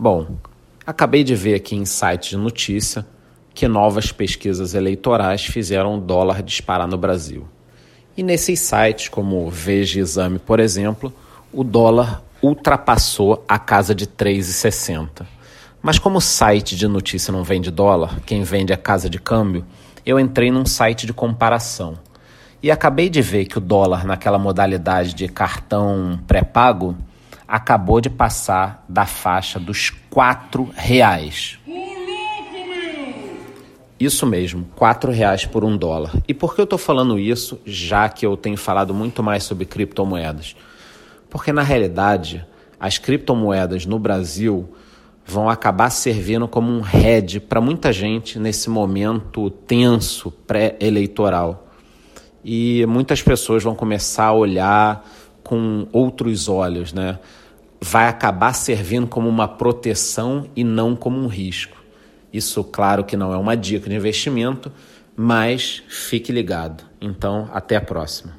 Bom, acabei de ver aqui em sites de notícia que novas pesquisas eleitorais fizeram o dólar disparar no Brasil. E nesses sites, como Veja Exame, por exemplo, o dólar ultrapassou a casa de 3,60. Mas como o site de notícia não vende dólar, quem vende é casa de câmbio, eu entrei num site de comparação. E acabei de ver que o dólar naquela modalidade de cartão pré-pago acabou de passar da faixa dos quatro reais. Isso mesmo, quatro reais por um dólar. E por que eu estou falando isso, já que eu tenho falado muito mais sobre criptomoedas? Porque na realidade, as criptomoedas no Brasil vão acabar servindo como um head para muita gente nesse momento tenso pré-eleitoral. E muitas pessoas vão começar a olhar com outros olhos, né? Vai acabar servindo como uma proteção e não como um risco. Isso, claro, que não é uma dica de investimento, mas fique ligado. Então, até a próxima.